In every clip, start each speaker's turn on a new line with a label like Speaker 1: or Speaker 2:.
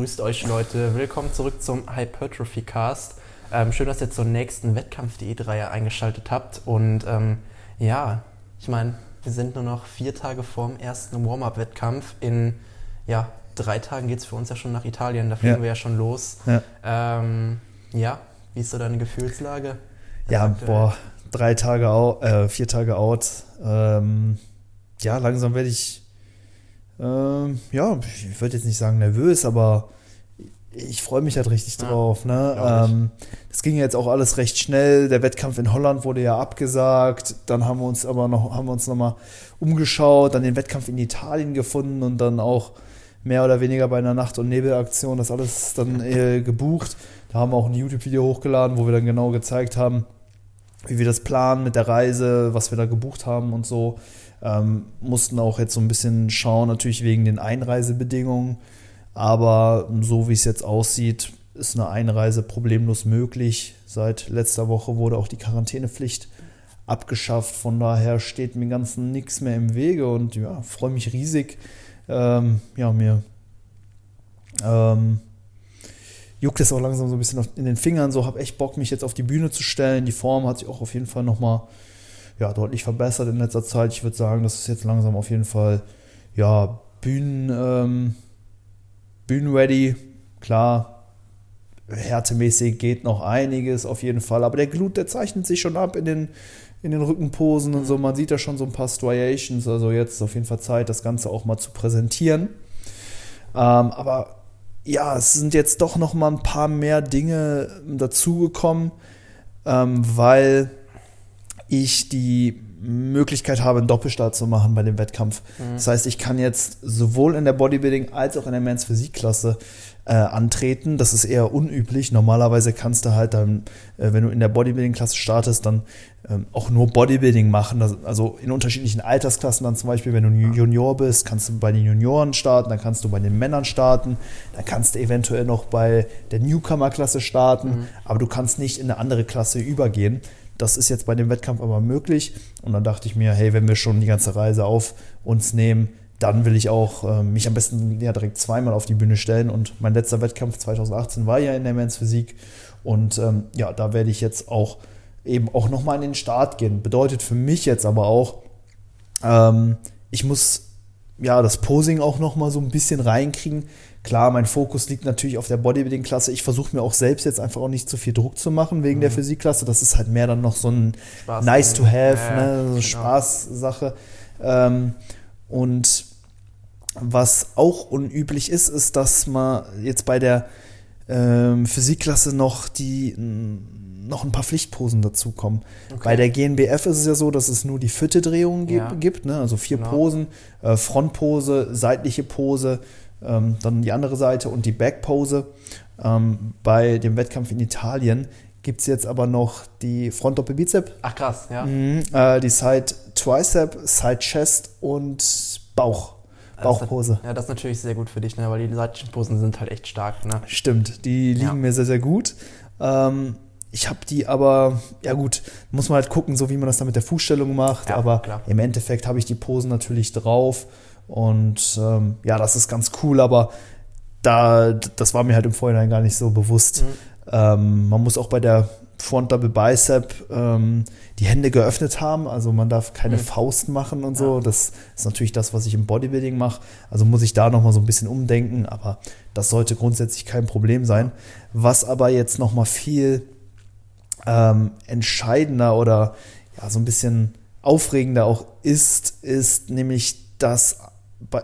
Speaker 1: grüßt euch Leute. Willkommen zurück zum Hypertrophy Cast. Ähm, schön, dass ihr zur nächsten Wettkampf-Diät-Reihe eingeschaltet habt. Und ähm, ja, ich meine, wir sind nur noch vier Tage vorm ersten Warm-Up-Wettkampf. In ja, drei Tagen geht es für uns ja schon nach Italien. Da fliegen ja. wir ja schon los. Ja. Ähm, ja, wie ist so deine Gefühlslage?
Speaker 2: Ja, boah, drei Tage out, äh, vier Tage out. Ähm, ja, langsam werde ich, ähm, ja, ich würde jetzt nicht sagen nervös, aber ich freue mich halt richtig ja, drauf. Ne? Ähm, das ging jetzt auch alles recht schnell. Der Wettkampf in Holland wurde ja abgesagt. Dann haben wir uns aber noch, haben wir uns nochmal umgeschaut, dann den Wettkampf in Italien gefunden und dann auch mehr oder weniger bei einer Nacht- und Nebelaktion das alles dann äh, gebucht. Da haben wir auch ein YouTube-Video hochgeladen, wo wir dann genau gezeigt haben, wie wir das planen mit der Reise, was wir da gebucht haben und so. Ähm, mussten auch jetzt so ein bisschen schauen, natürlich wegen den Einreisebedingungen. Aber so wie es jetzt aussieht, ist eine Einreise problemlos möglich. Seit letzter Woche wurde auch die Quarantänepflicht abgeschafft. Von daher steht mir Ganzen nichts mehr im Wege und ja, freue mich riesig. Ähm, ja, mir ähm, juckt es auch langsam so ein bisschen in den Fingern. So habe echt Bock, mich jetzt auf die Bühne zu stellen. Die Form hat sich auch auf jeden Fall nochmal ja, deutlich verbessert in letzter Zeit. Ich würde sagen, das ist jetzt langsam auf jeden Fall ja, Bühnen, ähm, Bühnenready. Klar, härtemäßig geht noch einiges auf jeden Fall. Aber der Glut, der zeichnet sich schon ab in den, in den Rückenposen und so. Man sieht da schon so ein paar Striations. Also jetzt ist auf jeden Fall Zeit, das Ganze auch mal zu präsentieren. Ähm, aber ja, es sind jetzt doch noch mal ein paar mehr Dinge dazugekommen, ähm, weil ich die Möglichkeit habe, einen Doppelstart zu machen bei dem Wettkampf. Mhm. Das heißt, ich kann jetzt sowohl in der Bodybuilding als auch in der Men's Physikklasse äh, antreten. Das ist eher unüblich. Normalerweise kannst du halt dann, äh, wenn du in der Bodybuilding-Klasse startest, dann ähm, auch nur Bodybuilding machen. Also in unterschiedlichen Altersklassen dann zum Beispiel, wenn du Junior bist, kannst du bei den Junioren starten, dann kannst du bei den Männern starten, dann kannst du eventuell noch bei der Newcomer-Klasse starten, mhm. aber du kannst nicht in eine andere Klasse übergehen. Das ist jetzt bei dem Wettkampf aber möglich. Und dann dachte ich mir, hey, wenn wir schon die ganze Reise auf uns nehmen, dann will ich auch äh, mich am besten ja direkt zweimal auf die Bühne stellen. Und mein letzter Wettkampf 2018 war ja in der Men's Physik. Und ähm, ja, da werde ich jetzt auch eben auch nochmal in den Start gehen. Bedeutet für mich jetzt aber auch, ähm, ich muss ja das Posing auch nochmal so ein bisschen reinkriegen. Klar, mein Fokus liegt natürlich auf der Bodybuilding-Klasse. Ich versuche mir auch selbst jetzt einfach auch nicht zu viel Druck zu machen wegen mhm. der Physikklasse. Das ist halt mehr dann noch so ein Spaß nice to have, ja, ne? so genau. Spaßsache. Ähm, und was auch unüblich ist, ist, dass man jetzt bei der ähm, Physikklasse noch die noch ein paar Pflichtposen dazukommen. Okay. Bei der GNBF ist es ja so, dass es nur die vierte Drehung ja. gibt, ne? also vier genau. Posen, äh, Frontpose, seitliche Pose, ähm, dann die andere Seite und die Backpose. Ähm, bei dem Wettkampf in Italien gibt es jetzt aber noch die Front-Doppel-Bizep.
Speaker 1: Ach krass, ja.
Speaker 2: Mhm, äh, die Side Tricep, Side Chest und Bauch. Bauchpose.
Speaker 1: Das, ja, das ist natürlich sehr gut für dich, ne? weil die seitlichen Posen sind halt echt stark. Ne?
Speaker 2: Stimmt, die liegen ja. mir sehr, sehr gut. Ähm, ich habe die aber, ja gut, muss man halt gucken, so wie man das dann mit der Fußstellung macht. Ja, aber klar. im Endeffekt habe ich die Posen natürlich drauf. Und ähm, ja, das ist ganz cool, aber da, das war mir halt im Vorhinein gar nicht so bewusst. Mhm. Ähm, man muss auch bei der Front Double Bicep ähm, die Hände geöffnet haben, also man darf keine mhm. Faust machen und so. Ja. Das ist natürlich das, was ich im Bodybuilding mache. Also muss ich da nochmal so ein bisschen umdenken, aber das sollte grundsätzlich kein Problem sein. Was aber jetzt nochmal viel ähm, entscheidender oder ja, so ein bisschen aufregender auch ist, ist nämlich, dass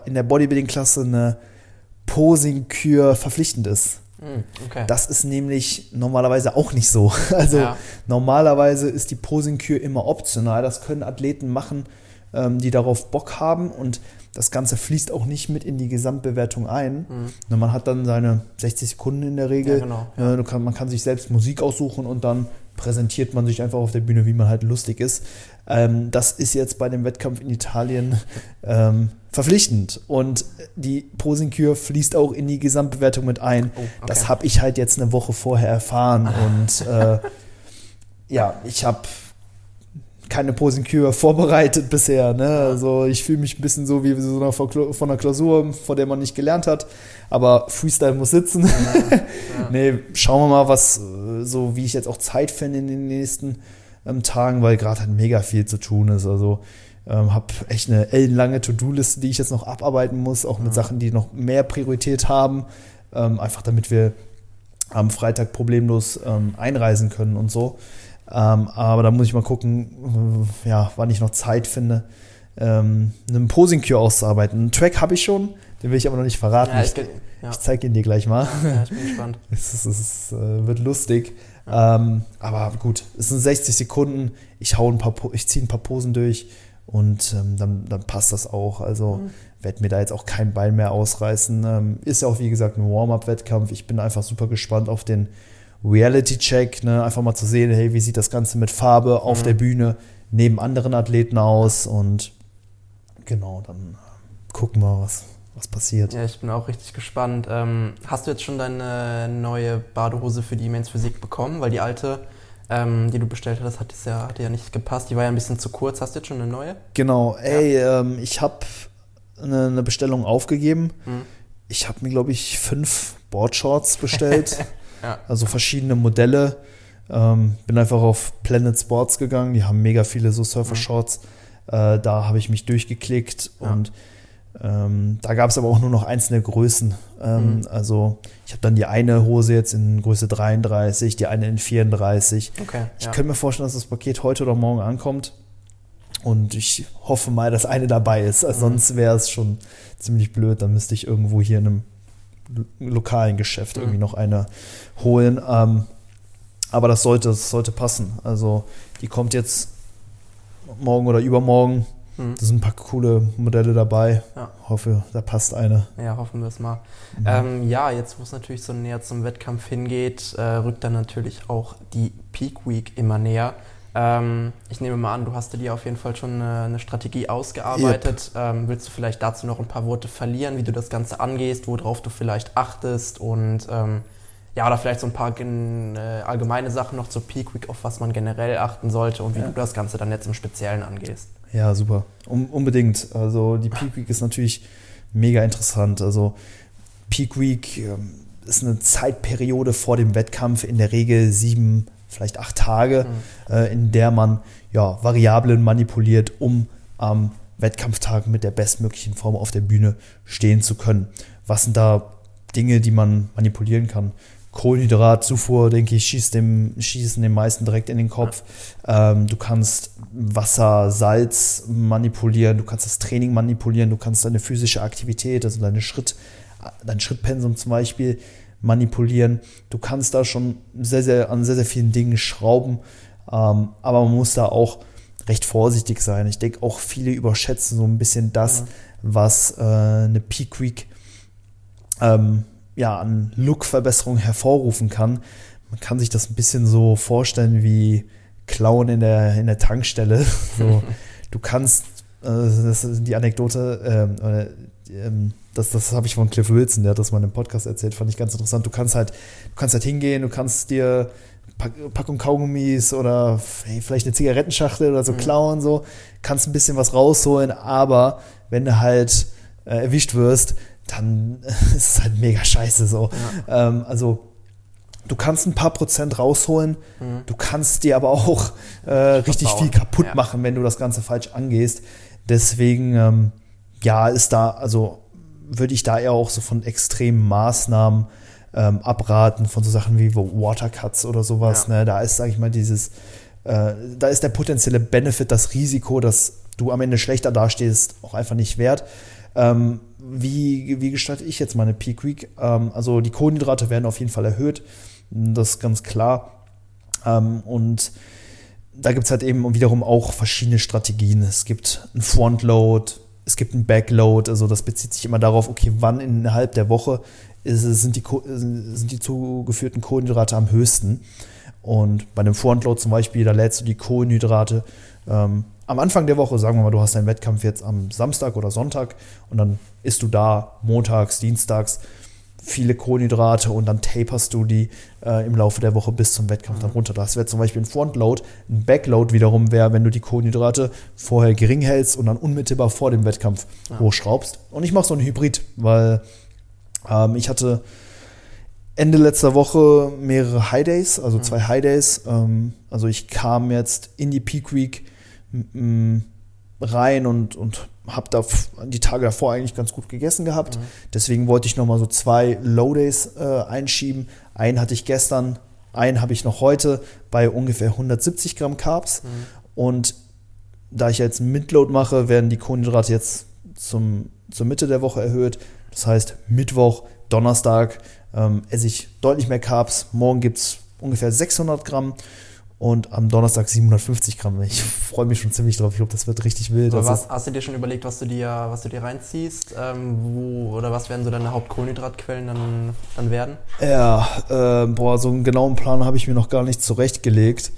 Speaker 2: in der Bodybuilding-Klasse eine Posing-Kür verpflichtend ist. Hm, okay. Das ist nämlich normalerweise auch nicht so. Also ja. normalerweise ist die Posing-Kür immer optional. Das können Athleten machen, ähm, die darauf Bock haben und das Ganze fließt auch nicht mit in die Gesamtbewertung ein. Mhm. Man hat dann seine 60 Sekunden in der Regel. Ja, genau, ja. Kann, man kann sich selbst Musik aussuchen und dann präsentiert man sich einfach auf der Bühne, wie man halt lustig ist. Ähm, das ist jetzt bei dem Wettkampf in Italien ähm, verpflichtend. Und die Posing-Kür fließt auch in die Gesamtbewertung mit ein. Oh, okay. Das habe ich halt jetzt eine Woche vorher erfahren. und äh, ja, ich habe keine Posinkür vorbereitet bisher. Ne? Also ich fühle mich ein bisschen so wie so einer, von einer Klausur, vor der man nicht gelernt hat. Aber Freestyle muss sitzen. Ja, ja. nee, schauen wir mal, was so wie ich jetzt auch Zeit finde in den nächsten ähm, Tagen, weil gerade halt mega viel zu tun ist. Also ähm, habe echt eine ellenlange To-Do-Liste, die ich jetzt noch abarbeiten muss, auch mit Sachen, die noch mehr Priorität haben. Ähm, einfach damit wir am Freitag problemlos ähm, einreisen können und so. Ähm, aber da muss ich mal gucken, äh, ja, wann ich noch Zeit finde, ähm, einen Posing-Cure auszuarbeiten. Einen Track habe ich schon, den will ich aber noch nicht verraten. Ja, ich, ja. ich zeige ihn dir gleich mal. Ja, ich bin gespannt. es, ist, es äh, wird lustig. Ähm, aber gut, es sind 60 Sekunden. Ich hau ein paar, ich ziehe ein paar Posen durch und ähm, dann, dann passt das auch. Also mhm. werde mir da jetzt auch kein Bein mehr ausreißen. Ähm, ist ja auch wie gesagt ein Warm-up-Wettkampf. Ich bin einfach super gespannt auf den Reality-Check, ne? einfach mal zu sehen, hey, wie sieht das Ganze mit Farbe auf mhm. der Bühne neben anderen Athleten aus und genau, dann gucken wir, was, was passiert.
Speaker 1: Ja, ich bin auch richtig gespannt. Ähm, hast du jetzt schon deine neue Badehose für die Immense Physik bekommen? Weil die alte, ähm, die du bestellt hast, hat ja, hat ja nicht gepasst. Die war ja ein bisschen zu kurz. Hast du jetzt schon eine neue?
Speaker 2: Genau. Ey, ja. ähm, ich habe eine, eine, Bestellung aufgegeben. Mhm. Ich habe mir, glaube ich, fünf Boardshorts bestellt. Ja. Also verschiedene Modelle. Ähm, bin einfach auf Planet Sports gegangen. Die haben mega viele so Surfer-Shorts. Mhm. Äh, da habe ich mich durchgeklickt ja. Ähm, da gab es aber auch nur noch einzelne Größen. Ähm, mhm. Also ich habe dann die eine Hose jetzt in Größe 33, die eine in 34. Okay, ich ja. könnte mir vorstellen, dass das Paket heute oder morgen ankommt. Und ich hoffe mal, dass eine dabei ist. Also mhm. Sonst wäre es schon ziemlich blöd. Dann müsste ich irgendwo hier in einem lokalen Geschäft mhm. irgendwie noch eine holen. Ähm, aber das sollte, das sollte passen. Also die kommt jetzt morgen oder übermorgen. Mhm. Da sind ein paar coole Modelle dabei. Ja. Hoffe, da passt eine.
Speaker 1: Ja, hoffen wir es mal. Mhm. Ähm, ja, jetzt wo es natürlich so näher zum Wettkampf hingeht, äh, rückt dann natürlich auch die Peak Week immer näher. Ähm, ich nehme mal an, du hast dir auf jeden Fall schon eine, eine Strategie ausgearbeitet. Yep. Ähm, willst du vielleicht dazu noch ein paar Worte verlieren, wie du das Ganze angehst, worauf du vielleicht achtest und ähm, ja, oder vielleicht so ein paar äh, allgemeine Sachen noch zur Peak Week, auf was man generell achten sollte und wie ja. du das Ganze dann jetzt im Speziellen angehst.
Speaker 2: Ja, super. Um, unbedingt. Also die Peak Week ist natürlich mega interessant. Also Peak Week ähm, ist eine Zeitperiode vor dem Wettkampf, in der Regel sieben vielleicht acht Tage, mhm. äh, in der man ja, Variablen manipuliert, um am Wettkampftag mit der bestmöglichen Form auf der Bühne stehen zu können. Was sind da Dinge, die man manipulieren kann? Kohlenhydratzufuhr, denke ich, schießt dem, schießen den meisten direkt in den Kopf. Ähm, du kannst Wasser, Salz manipulieren, du kannst das Training manipulieren, du kannst deine physische Aktivität, also deine Schritt, dein Schrittpensum zum Beispiel manipulieren. Du kannst da schon sehr, sehr an sehr, sehr vielen Dingen schrauben, ähm, aber man muss da auch recht vorsichtig sein. Ich denke auch viele überschätzen so ein bisschen das, ja. was äh, eine Peak Week ähm, ja, an Look-Verbesserung hervorrufen kann. Man kann sich das ein bisschen so vorstellen wie Klauen in der, in der Tankstelle. So, du kannst, äh, das ist die Anekdote, äh, äh, das, das habe ich von Cliff Wilson, der hat das mal im Podcast erzählt, fand ich ganz interessant. Du kannst halt, du kannst halt hingehen, du kannst dir Packung Kaugummis oder hey, vielleicht eine Zigarettenschachtel oder so mhm. klauen, so, kannst ein bisschen was rausholen, aber wenn du halt äh, erwischt wirst, dann ist es halt mega scheiße so. Ja. Ähm, also du kannst ein paar Prozent rausholen, mhm. du kannst dir aber auch äh, richtig viel kaputt ja. machen, wenn du das Ganze falsch angehst. Deswegen, ähm, ja, ist da, also würde ich da eher auch so von extremen Maßnahmen ähm, abraten, von so Sachen wie Watercuts oder sowas. Ja. Ne? Da ist, sage ich mal, dieses, äh, da ist der potenzielle Benefit, das Risiko, dass du am Ende schlechter dastehst, auch einfach nicht wert. Ähm, wie, wie gestalte ich jetzt meine Peak Week? Ähm, also die Kohlenhydrate werden auf jeden Fall erhöht, das ist ganz klar. Ähm, und da gibt es halt eben wiederum auch verschiedene Strategien. Es gibt ein Frontload, es gibt ein Backload, also das bezieht sich immer darauf, okay, wann innerhalb der Woche ist, sind, die, sind die zugeführten Kohlenhydrate am höchsten. Und bei einem Frontload zum Beispiel, da lädst du die Kohlenhydrate ähm, am Anfang der Woche, sagen wir mal, du hast deinen Wettkampf jetzt am Samstag oder Sonntag und dann isst du da montags, dienstags viele Kohlenhydrate und dann taperst du die äh, im Laufe der Woche bis zum Wettkampf dann runter. Das wäre zum Beispiel ein Frontload. Ein Backload wiederum wäre, wenn du die Kohlenhydrate vorher gering hältst und dann unmittelbar vor dem Wettkampf ja. hochschraubst. Und ich mache so einen Hybrid, weil ähm, ich hatte Ende letzter Woche mehrere High Days, also zwei High Days. Ähm, also ich kam jetzt in die Peak Week rein und, und habe da die Tage davor eigentlich ganz gut gegessen gehabt. Mhm. Deswegen wollte ich nochmal so zwei Low Days äh, einschieben. Einen hatte ich gestern, einen habe ich noch heute bei ungefähr 170 Gramm Carbs. Mhm. Und da ich jetzt Midload mache, werden die Kohlenhydrate jetzt zum, zur Mitte der Woche erhöht. Das heißt, Mittwoch, Donnerstag ähm, esse ich deutlich mehr Carbs. Morgen gibt es ungefähr 600 Gramm und am Donnerstag 750 Gramm. Ich freue mich schon ziemlich drauf. Ich glaube, das wird richtig wild.
Speaker 1: Aber was, hast du dir schon überlegt, was du dir, was du dir reinziehst? Ähm, wo, oder was werden so deine Hauptkohlenhydratquellen dann, dann werden?
Speaker 2: Ja, äh, boah, so einen genauen Plan habe ich mir noch gar nicht zurechtgelegt.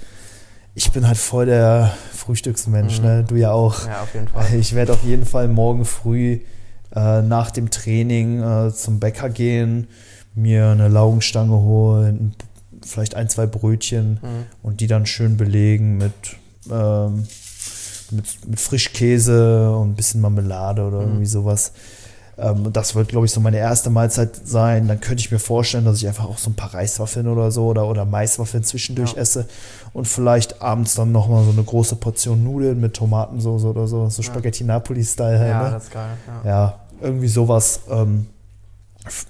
Speaker 2: Ich bin halt voll der Frühstücksmensch, mhm. ne? Du ja auch.
Speaker 1: Ja, auf jeden Fall.
Speaker 2: Ich werde auf jeden Fall morgen früh äh, nach dem Training äh, zum Bäcker gehen, mir eine Laugenstange holen, vielleicht ein, zwei Brötchen mhm. und die dann schön belegen mit, ähm, mit, mit Frischkäse und ein bisschen Marmelade oder mhm. irgendwie sowas. Ähm, das wird, glaube ich, so meine erste Mahlzeit sein. Dann könnte ich mir vorstellen, dass ich einfach auch so ein paar Reiswaffeln oder so oder, oder Maiswaffeln zwischendurch ja. esse und vielleicht abends dann nochmal so eine große Portion Nudeln mit Tomatensauce oder so, so Spaghetti Napoli-Style.
Speaker 1: Ja, ne? das ist geil.
Speaker 2: Ja, ja irgendwie sowas. Ähm,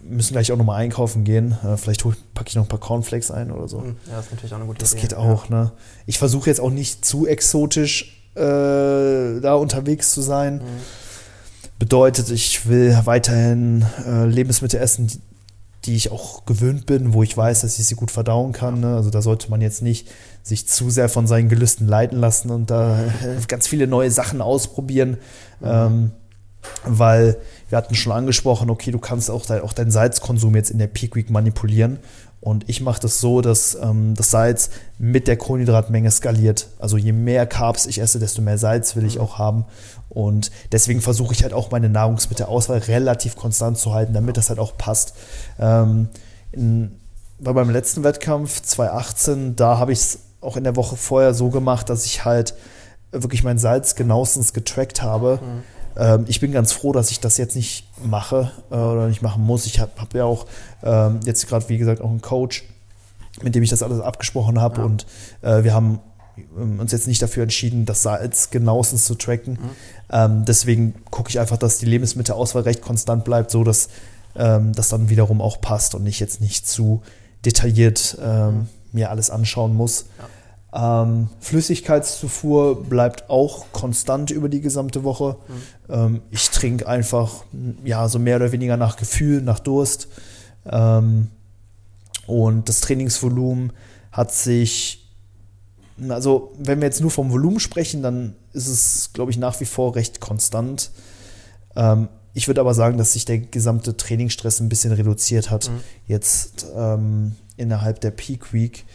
Speaker 2: müssen gleich auch nochmal einkaufen gehen. Äh, vielleicht packe ich noch ein paar Cornflakes ein oder so.
Speaker 1: Hm, ja, das ist natürlich auch eine gute
Speaker 2: das
Speaker 1: Idee.
Speaker 2: Das geht auch, ja. ne? Ich versuche jetzt auch nicht zu exotisch äh, da unterwegs zu sein. Mhm. Bedeutet, ich will weiterhin äh, Lebensmittel essen, die, die, ich auch gewöhnt bin, wo ich weiß, dass ich sie gut verdauen kann. Ne? Also da sollte man jetzt nicht sich zu sehr von seinen Gelüsten leiten lassen und da ganz viele neue Sachen ausprobieren. Mhm. Ähm, weil wir hatten schon angesprochen, okay, du kannst auch, dein, auch deinen Salzkonsum jetzt in der Peak Week manipulieren. Und ich mache das so, dass ähm, das Salz mit der Kohlenhydratmenge skaliert. Also je mehr Carbs ich esse, desto mehr Salz will ich mhm. auch haben. Und deswegen versuche ich halt auch meine Nahrungsmittelauswahl relativ konstant zu halten, damit das halt auch passt. Ähm, in, bei meinem letzten Wettkampf 2018, da habe ich es auch in der Woche vorher so gemacht, dass ich halt wirklich mein Salz genauestens getrackt habe. Mhm ähm, ich bin ganz froh, dass ich das jetzt nicht mache äh, oder nicht machen muss. Ich habe hab ja auch ähm, jetzt gerade, wie gesagt, auch einen Coach, mit dem ich das alles abgesprochen habe. Ja. Und äh, wir haben ähm, uns jetzt nicht dafür entschieden, das Salz genauestens zu tracken. Mhm. Ähm, deswegen gucke ich einfach, dass die Lebensmittelauswahl recht konstant bleibt, so dass ähm, das dann wiederum auch passt und ich jetzt nicht zu detailliert ähm, mhm. mir alles anschauen muss. Ja. Ähm, Flüssigkeitszufuhr bleibt auch konstant über die gesamte Woche. Mhm. Ähm, ich trinke einfach, ja, so mehr oder weniger nach Gefühl, nach Durst. Ähm, und das Trainingsvolumen hat sich, also wenn wir jetzt nur vom Volumen sprechen, dann ist es, glaube ich, nach wie vor recht konstant. Ähm, ich würde aber sagen, dass sich der gesamte Trainingsstress ein bisschen reduziert hat, mhm. jetzt ähm, innerhalb der Peak Week.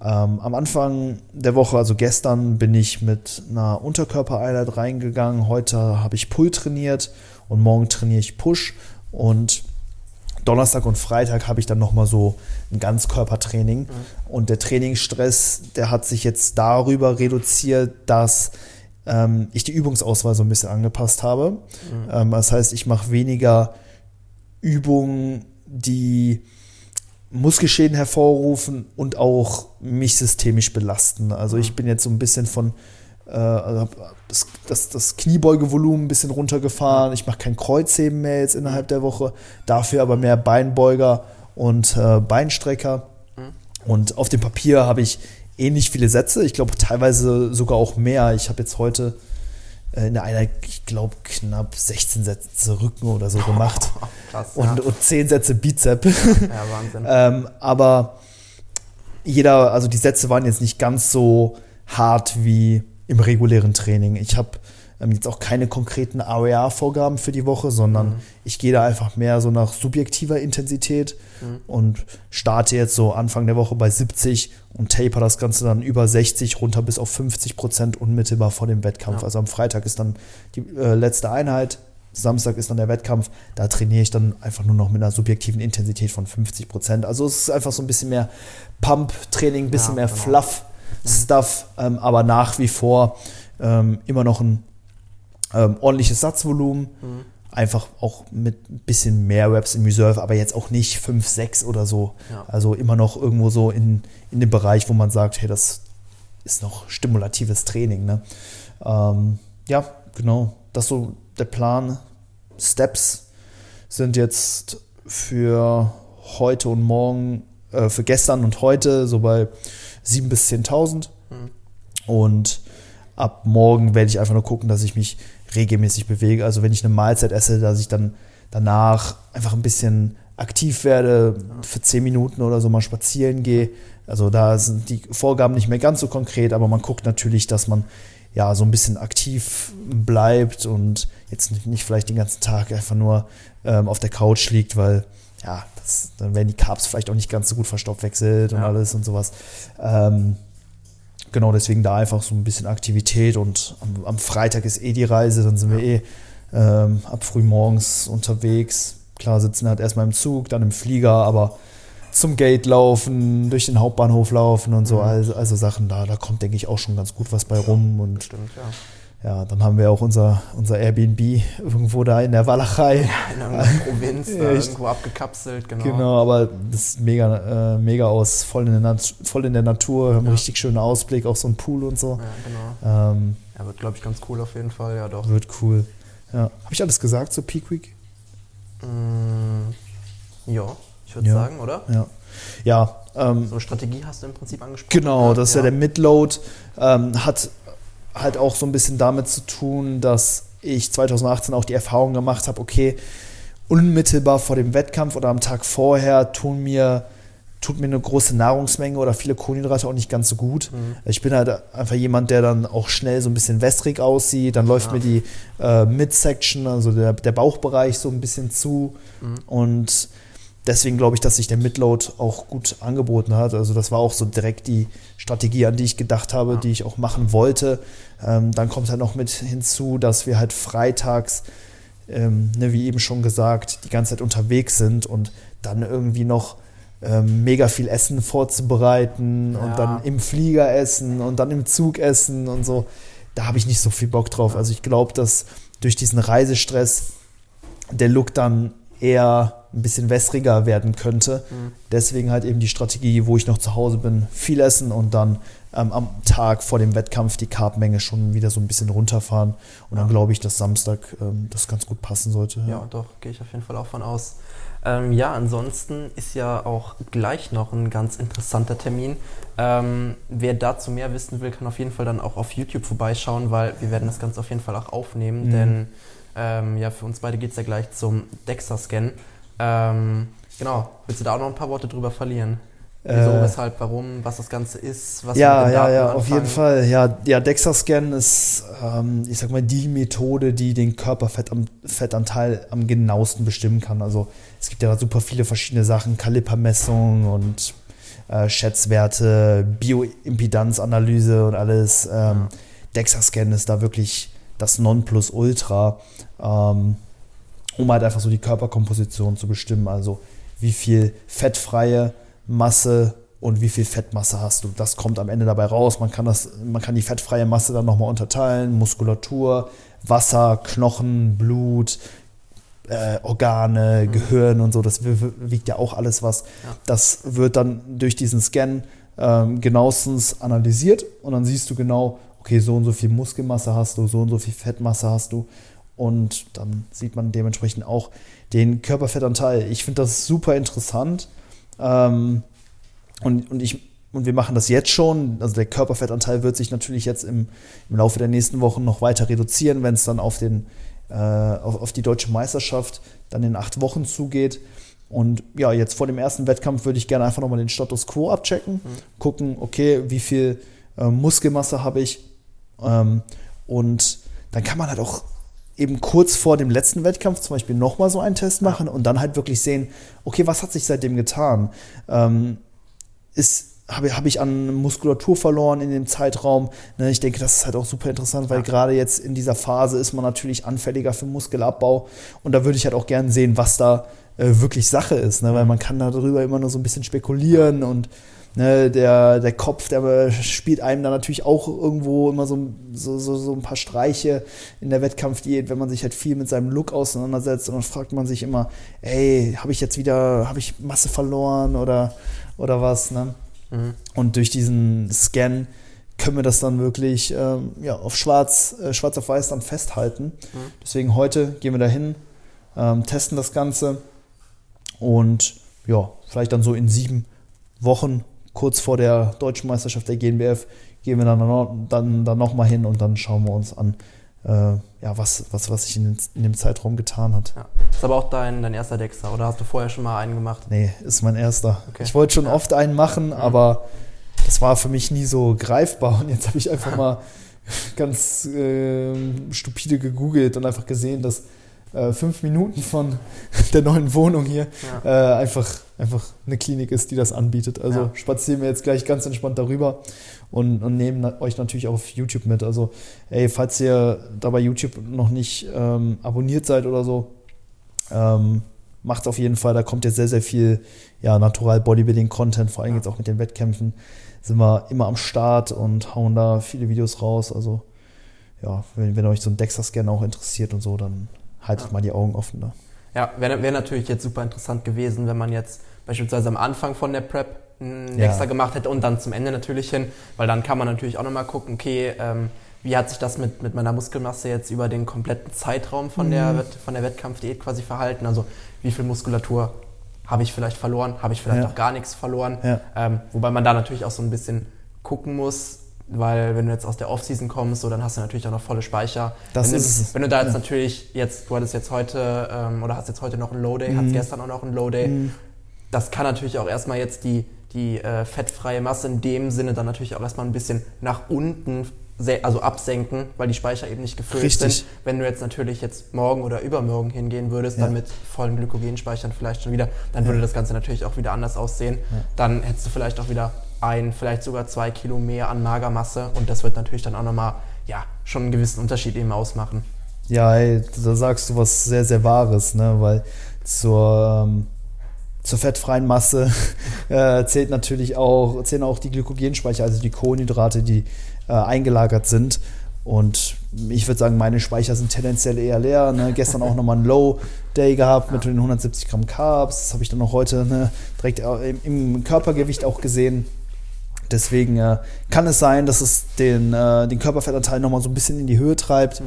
Speaker 2: Ähm, am Anfang der Woche, also gestern, bin ich mit einer Unterkörpereinheit reingegangen. Heute habe ich Pull trainiert und morgen trainiere ich Push. Und Donnerstag und Freitag habe ich dann nochmal so ein Ganzkörpertraining. Mhm. Und der Trainingsstress, der hat sich jetzt darüber reduziert, dass ähm, ich die Übungsauswahl so ein bisschen angepasst habe. Mhm. Ähm, das heißt, ich mache weniger Übungen, die Muskelschäden hervorrufen und auch mich systemisch belasten. Also ich mhm. bin jetzt so ein bisschen von äh, also das, das, das Kniebeugevolumen ein bisschen runtergefahren. Ich mache kein Kreuzheben mehr jetzt innerhalb der Woche, dafür aber mehr Beinbeuger und äh, Beinstrecker. Mhm. Und auf dem Papier habe ich ähnlich viele Sätze, ich glaube teilweise sogar auch mehr. Ich habe jetzt heute in der Einheit, ich glaube, knapp 16 Sätze Rücken oder so gemacht. Krass, und, ja. und 10 Sätze Bizep. Ja, Wahnsinn. ähm, aber jeder, also die Sätze waren jetzt nicht ganz so hart wie im regulären Training. Ich habe jetzt auch keine konkreten AOA-Vorgaben für die Woche, sondern mhm. ich gehe da einfach mehr so nach subjektiver Intensität mhm. und starte jetzt so Anfang der Woche bei 70 und taper das Ganze dann über 60 runter bis auf 50 Prozent unmittelbar vor dem Wettkampf. Ja. Also am Freitag ist dann die äh, letzte Einheit. Samstag ist dann der Wettkampf, da trainiere ich dann einfach nur noch mit einer subjektiven Intensität von 50 Prozent. Also es ist einfach so ein bisschen mehr Pump-Training, ein bisschen ja, mehr genau. Fluff-Stuff, mhm. ähm, aber nach wie vor ähm, immer noch ein ähm, ordentliches Satzvolumen. Mhm. Einfach auch mit ein bisschen mehr Reps im Reserve, aber jetzt auch nicht 5, 6 oder so. Ja. Also immer noch irgendwo so in, in dem Bereich, wo man sagt, hey, das ist noch stimulatives Training. Ne? Ähm, ja, genau. Das ist so der Plan. Steps sind jetzt für heute und morgen, äh, für gestern und heute so bei 7.000 bis 10.000. Mhm. Und ab morgen werde ich einfach nur gucken, dass ich mich regelmäßig bewege. Also wenn ich eine Mahlzeit esse, dass ich dann danach einfach ein bisschen aktiv werde, für 10 Minuten oder so mal spazieren gehe. Also da sind die Vorgaben nicht mehr ganz so konkret, aber man guckt natürlich, dass man ja so ein bisschen aktiv bleibt und jetzt nicht vielleicht den ganzen Tag einfach nur ähm, auf der Couch liegt, weil ja, das, dann werden die Carbs vielleicht auch nicht ganz so gut verstoffwechselt und ja. alles und sowas. Ähm, genau, deswegen da einfach so ein bisschen Aktivität und am, am Freitag ist eh die Reise, dann sind wir eh ähm, ab früh morgens unterwegs. Klar, sitzen halt erstmal im Zug, dann im Flieger, aber zum Gate laufen, durch den Hauptbahnhof laufen und so, mhm. also, also Sachen da, da kommt, denke ich, auch schon ganz gut was bei rum. Und
Speaker 1: Stimmt, ja.
Speaker 2: Ja, dann haben wir auch unser, unser Airbnb irgendwo da in der Walachei. Ja,
Speaker 1: in einer Provinz, da irgendwo abgekapselt, genau.
Speaker 2: Genau, aber das ist mega, äh, mega aus, voll in, der voll in der Natur, haben ja. richtig schönen Ausblick, auch so ein Pool und so.
Speaker 1: Ja, genau. Ähm, ja, wird, glaube ich, ganz cool auf jeden Fall, ja doch.
Speaker 2: Wird cool. Ja. Habe ich alles gesagt zu Peak Week?
Speaker 1: Mm, ja, ich würde ja. sagen, oder?
Speaker 2: Ja. Ja.
Speaker 1: Ähm, so Strategie hast du im Prinzip angesprochen.
Speaker 2: Genau, das ist ja, der Midload. Ähm, hat halt auch so ein bisschen damit zu tun, dass ich 2018 auch die Erfahrung gemacht habe, okay, unmittelbar vor dem Wettkampf oder am Tag vorher tun mir, tut mir eine große Nahrungsmenge oder viele Kohlenhydrate auch nicht ganz so gut. Mhm. Ich bin halt einfach jemand, der dann auch schnell so ein bisschen wässrig aussieht. Dann läuft ja. mir die äh, Midsection, also der, der Bauchbereich so ein bisschen zu. Mhm. Und deswegen glaube ich, dass sich der Midload auch gut angeboten hat. Also das war auch so direkt die Strategie, an die ich gedacht habe, die ich auch machen wollte. Ähm, dann kommt halt noch mit hinzu, dass wir halt freitags, ähm, ne, wie eben schon gesagt, die ganze Zeit unterwegs sind und dann irgendwie noch ähm, mega viel Essen vorzubereiten ja. und dann im Flieger essen und dann im Zug essen und so. Da habe ich nicht so viel Bock drauf. Also ich glaube, dass durch diesen Reisestress der Look dann eher ein bisschen wässriger werden könnte. Mhm. Deswegen halt eben die Strategie, wo ich noch zu Hause bin, viel essen und dann ähm, am Tag vor dem Wettkampf die Carbmenge schon wieder so ein bisschen runterfahren. Und dann glaube ich, dass Samstag ähm, das ganz gut passen sollte.
Speaker 1: Ja, ja doch, gehe ich auf jeden Fall auch von aus. Ähm, ja, ansonsten ist ja auch gleich noch ein ganz interessanter Termin. Ähm, wer dazu mehr wissen will, kann auf jeden Fall dann auch auf YouTube vorbeischauen, weil wir werden das Ganze auf jeden Fall auch aufnehmen, mhm. denn ähm, ja, für uns beide geht es ja gleich zum DEXA-Scan. Ähm, genau, willst du da auch noch ein paar Worte drüber verlieren? Wieso, äh, weshalb, warum, was das Ganze ist, was
Speaker 2: Ja, ja, ja, anfangen. auf jeden Fall. Ja, ja DEXA-Scan ist, ähm, ich sag mal, die Methode, die den Körperfettanteil am genauesten bestimmen kann. Also es gibt ja super viele verschiedene Sachen, Kalipermessung und äh, Schätzwerte, Bioimpedanzanalyse und alles. Ähm, ja. DEXA-Scan ist da wirklich das Nonplusultra. Ähm, um halt einfach so die Körperkomposition zu bestimmen. Also wie viel fettfreie Masse und wie viel Fettmasse hast du. Das kommt am Ende dabei raus. Man kann, das, man kann die fettfreie Masse dann nochmal unterteilen. Muskulatur, Wasser, Knochen, Blut, äh, Organe, mhm. Gehirn und so. Das wiegt ja auch alles was. Ja. Das wird dann durch diesen Scan ähm, genauestens analysiert und dann siehst du genau, okay, so und so viel Muskelmasse hast du, so und so viel Fettmasse hast du und dann sieht man dementsprechend auch den Körperfettanteil. Ich finde das super interessant. Ähm, und, und, ich, und wir machen das jetzt schon. Also der Körperfettanteil wird sich natürlich jetzt im, im Laufe der nächsten Wochen noch weiter reduzieren, wenn es dann auf, den, äh, auf, auf die deutsche Meisterschaft dann in acht Wochen zugeht. Und ja, jetzt vor dem ersten Wettkampf würde ich gerne einfach nochmal den Status quo abchecken, mhm. gucken, okay, wie viel äh, Muskelmasse habe ich. Ähm, und dann kann man halt auch eben kurz vor dem letzten Wettkampf zum Beispiel nochmal so einen Test machen und dann halt wirklich sehen, okay, was hat sich seitdem getan? Ähm, ist, habe hab ich an Muskulatur verloren in dem Zeitraum. Ne, ich denke, das ist halt auch super interessant, weil ja. gerade jetzt in dieser Phase ist man natürlich anfälliger für Muskelabbau. Und da würde ich halt auch gerne sehen, was da äh, wirklich Sache ist, ne? weil man kann darüber immer nur so ein bisschen spekulieren und ne, der, der Kopf, der spielt einem da natürlich auch irgendwo immer so, so, so, so ein paar Streiche in der Wettkampfdiät, wenn man sich halt viel mit seinem Look auseinandersetzt und dann fragt man sich immer, ey, habe ich jetzt wieder, habe ich Masse verloren oder, oder was, ne? Mhm. Und durch diesen Scan können wir das dann wirklich ähm, ja, auf schwarz, äh, schwarz auf weiß dann festhalten. Mhm. Deswegen heute gehen wir dahin, ähm, testen das Ganze und ja, vielleicht dann so in sieben Wochen kurz vor der deutschen Meisterschaft der GNBF gehen wir dann, noch, dann, dann nochmal hin und dann schauen wir uns an, äh, ja, was, was, was sich in, in, dem Zeitraum getan hat. Ja.
Speaker 1: Ist aber auch dein, dein erster Dexter oder hast du vorher schon mal einen gemacht?
Speaker 2: Nee, ist mein erster. Okay. Ich wollte schon ja. oft einen machen, mhm. aber das war für mich nie so greifbar und jetzt habe ich einfach mal ganz äh, stupide gegoogelt und einfach gesehen, dass äh, fünf Minuten von der neuen Wohnung hier ja. äh, einfach, einfach eine Klinik ist, die das anbietet. Also ja. spazieren wir jetzt gleich ganz entspannt darüber und, und nehmen euch natürlich auch auf YouTube mit. Also, ey, falls ihr da bei YouTube noch nicht ähm, abonniert seid oder so, ähm, macht auf jeden Fall. Da kommt jetzt sehr, sehr viel ja, Natural Bodybuilding Content, vor allem ja. jetzt auch mit den Wettkämpfen. Sind wir immer am Start und hauen da viele Videos raus. Also, ja, wenn, wenn euch so ein Dexter-Scan auch interessiert und so, dann haltet ja. mal die Augen offen da.
Speaker 1: Ja, wäre wär natürlich jetzt super interessant gewesen, wenn man jetzt beispielsweise am Anfang von der Prep einen ja. extra gemacht hätte und dann zum Ende natürlich hin, weil dann kann man natürlich auch nochmal gucken, okay, ähm, wie hat sich das mit, mit meiner Muskelmasse jetzt über den kompletten Zeitraum von, mhm. der, von der Wettkampfdiät quasi verhalten? Also wie viel Muskulatur habe ich vielleicht verloren, habe ich vielleicht ja. auch gar nichts verloren? Ja. Ähm, wobei man da natürlich auch so ein bisschen gucken muss, weil wenn du jetzt aus der Offseason kommst, so, dann hast du natürlich auch noch volle Speicher. Das wenn, ist, du, wenn du da jetzt ja. natürlich jetzt, du hattest jetzt heute ähm, oder hast jetzt heute noch ein Low Day, mhm. hattest gestern auch noch ein Low Day, mhm. das kann natürlich auch erstmal jetzt die, die äh, fettfreie Masse in dem Sinne dann natürlich auch erstmal ein bisschen nach unten also absenken, weil die Speicher eben nicht gefüllt Richtig. sind. Wenn du jetzt natürlich jetzt morgen oder übermorgen hingehen würdest, ja. dann mit vollen Glykogenspeichern vielleicht schon wieder, dann ja. würde das Ganze natürlich auch wieder anders aussehen. Ja. Dann hättest du vielleicht auch wieder ein, vielleicht sogar zwei Kilo mehr an Magermasse und das wird natürlich dann auch nochmal, ja, schon einen gewissen Unterschied eben ausmachen.
Speaker 2: Ja, ey, da sagst du was sehr, sehr Wahres, ne, weil zur, ähm, zur fettfreien Masse äh, zählt natürlich auch, zählen auch die Glykogenspeicher, also die Kohlenhydrate, die äh, eingelagert sind. Und ich würde sagen, meine Speicher sind tendenziell eher leer. Ne? Gestern auch nochmal ein Low Day gehabt mit den 170 Gramm Carbs. Das habe ich dann auch heute ne, direkt im Körpergewicht auch gesehen. Deswegen äh, kann es sein, dass es den, äh, den Körperfettanteil nochmal so ein bisschen in die Höhe treibt. Mhm.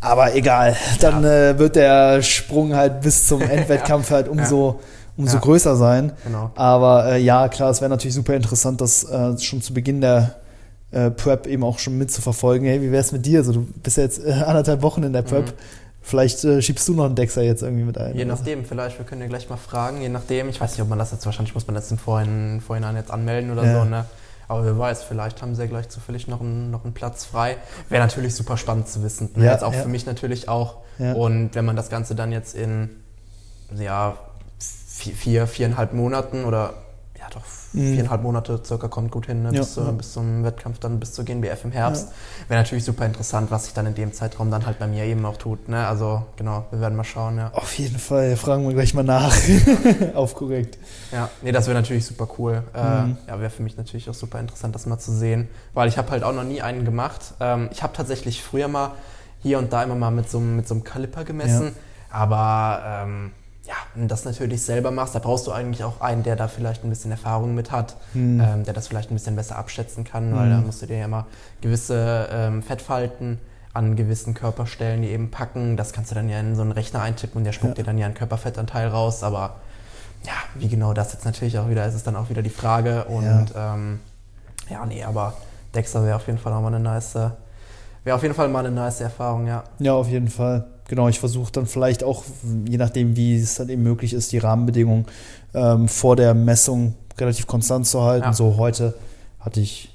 Speaker 2: Aber egal, dann ja. äh, wird der Sprung halt bis zum Endwettkampf halt umso, umso ja. größer sein. Genau. Aber äh, ja, klar, es wäre natürlich super interessant, das äh, schon zu Beginn der äh, Prep eben auch schon mitzuverfolgen. Hey, wie wäre es mit dir? Also, du bist ja jetzt anderthalb Wochen in der Prep. Mhm. Vielleicht äh, schiebst du noch einen Dexter jetzt irgendwie mit ein.
Speaker 1: Je nachdem, so. vielleicht, wir können ja gleich mal fragen, je nachdem. Ich weiß nicht, ob man das jetzt, wahrscheinlich muss man das im Vorhinein, Vorhinein jetzt anmelden oder ja. so, ne? Aber wer weiß, vielleicht haben sie ja gleich zufällig noch einen, noch einen Platz frei. Wäre natürlich super spannend zu wissen. Ne? Ja, jetzt auch ja. für mich natürlich auch. Ja. Und wenn man das Ganze dann jetzt in ja, vier, viereinhalb Monaten oder ja doch Mhm. Viereinhalb Monate circa kommt gut hin, ne? ja, bis, ja. bis, zum Wettkampf, dann bis zur GNBF im Herbst. Ja. Wäre natürlich super interessant, was sich dann in dem Zeitraum dann halt bei mir eben auch tut. Ne? Also genau, wir werden mal schauen. Ja.
Speaker 2: Auf jeden Fall, fragen wir gleich mal nach. Auf korrekt.
Speaker 1: Ja, nee, das wäre natürlich super cool. Äh, mhm. ja, wäre für mich natürlich auch super interessant, das mal zu sehen, weil ich habe halt auch noch nie einen gemacht. Ähm, ich habe tatsächlich früher mal hier und da immer mal mit so, mit so einem Kaliper gemessen, aber ähm, ja, wenn du das natürlich selber machst, da brauchst du eigentlich auch einen, der da vielleicht ein bisschen Erfahrung mit hat, hm. ähm, der das vielleicht ein bisschen besser abschätzen kann, hm. weil da musst du dir ja mal gewisse ähm, Fettfalten an gewissen Körperstellen die eben packen. Das kannst du dann ja in so einen Rechner eintippen und der spuckt ja. dir dann ja einen Körperfettanteil raus. Aber ja, wie genau das jetzt natürlich auch wieder ist, ist dann auch wieder die Frage. Und ja, ähm, ja nee, aber Dexter wäre auf jeden Fall auch mal eine nice, wäre auf jeden Fall mal eine nice Erfahrung, ja.
Speaker 2: Ja, auf jeden Fall genau, ich versuche dann vielleicht auch, je nachdem, wie es dann eben möglich ist, die Rahmenbedingungen ähm, vor der Messung relativ konstant zu halten. Ja. So heute hatte ich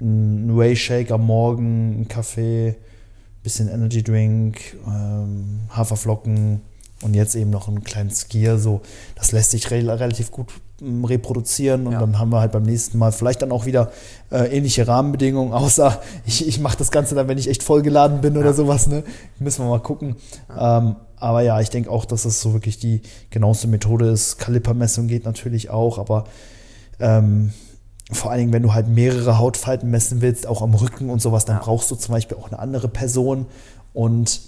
Speaker 2: einen Whey Shake am Morgen, einen Kaffee, bisschen Energy Drink, ähm, Haferflocken, und jetzt eben noch einen kleinen Skier, so, das lässt sich re relativ gut ähm, reproduzieren und ja. dann haben wir halt beim nächsten Mal vielleicht dann auch wieder äh, ähnliche Rahmenbedingungen, außer ich, ich mache das Ganze dann, wenn ich echt vollgeladen bin ja. oder sowas, ne? Müssen wir mal gucken. Ja. Ähm, aber ja, ich denke auch, dass das so wirklich die genaueste Methode ist. Kalipermessung geht natürlich auch, aber ähm, vor allen Dingen, wenn du halt mehrere Hautfalten messen willst, auch am Rücken und sowas, dann brauchst du zum Beispiel auch eine andere Person und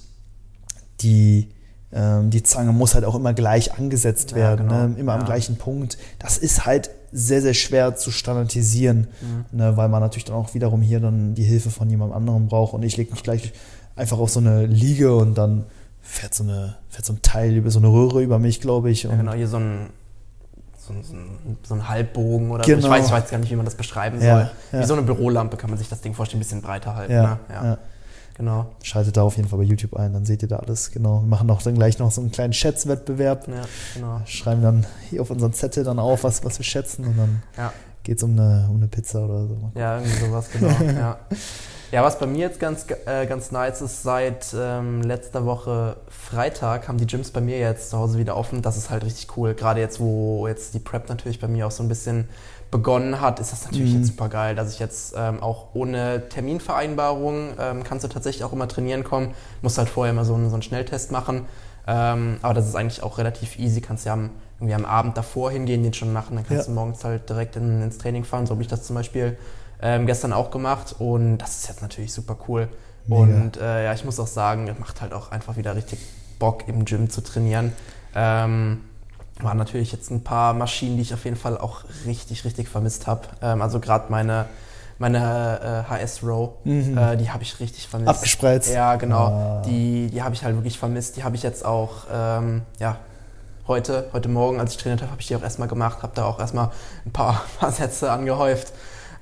Speaker 2: die die Zange muss halt auch immer gleich angesetzt werden, ja, genau. ne? immer ja. am gleichen Punkt. Das ist halt sehr, sehr schwer zu standardisieren, mhm. ne? weil man natürlich dann auch wiederum hier dann die Hilfe von jemand anderem braucht. Und ich lege mich gleich einfach auf so eine Liege und dann fährt so, eine, fährt so ein Teil über so eine Röhre über mich, glaube ich.
Speaker 1: Ja, genau, hier so ein, so ein, so ein, so ein Halbbogen oder genau. so. Ich weiß, ich weiß gar nicht, wie man das beschreiben soll. Wie so eine Bürolampe kann man sich das Ding vorstellen, ein bisschen breiter halten.
Speaker 2: Ne? Genau. Schaltet da auf jeden Fall bei YouTube ein, dann seht ihr da alles. Genau. Wir machen auch dann gleich noch so einen kleinen Schätzwettbewerb. Ja, genau. Schreiben dann hier auf unseren Zettel dann auf, was, was wir schätzen und dann ja. geht es um eine, um eine Pizza oder so.
Speaker 1: Ja, irgendwie sowas, genau. ja. ja, was bei mir jetzt ganz, äh, ganz nice ist, seit ähm, letzter Woche Freitag haben die Gyms bei mir jetzt zu Hause wieder offen. Das ist halt richtig cool. Gerade jetzt, wo jetzt die Prep natürlich bei mir auch so ein bisschen begonnen hat, ist das natürlich mhm. jetzt super geil, dass ich jetzt ähm, auch ohne Terminvereinbarung ähm, kannst du tatsächlich auch immer trainieren kommen. Musst halt vorher immer so einen, so einen Schnelltest machen. Ähm, aber das ist eigentlich auch relativ easy. Kannst ja am, irgendwie am Abend davor hingehen, den schon machen. Dann kannst ja. du morgens halt direkt in, ins Training fahren. So habe ich das zum Beispiel ähm, gestern auch gemacht. Und das ist jetzt natürlich super cool. Mega. Und äh, ja, ich muss auch sagen, es macht halt auch einfach wieder richtig Bock im Gym zu trainieren. Ähm, waren natürlich jetzt ein paar Maschinen, die ich auf jeden Fall auch richtig, richtig vermisst habe. Ähm, also gerade meine, meine äh, HS-Row, mhm. äh, die habe ich richtig vermisst.
Speaker 2: Abgespreizt.
Speaker 1: Ja, genau. Ah. Die, die habe ich halt wirklich vermisst. Die habe ich jetzt auch, ähm, ja, heute, heute Morgen, als ich trainiert habe, habe ich die auch erstmal gemacht, habe da auch erstmal ein paar, paar Sätze angehäuft,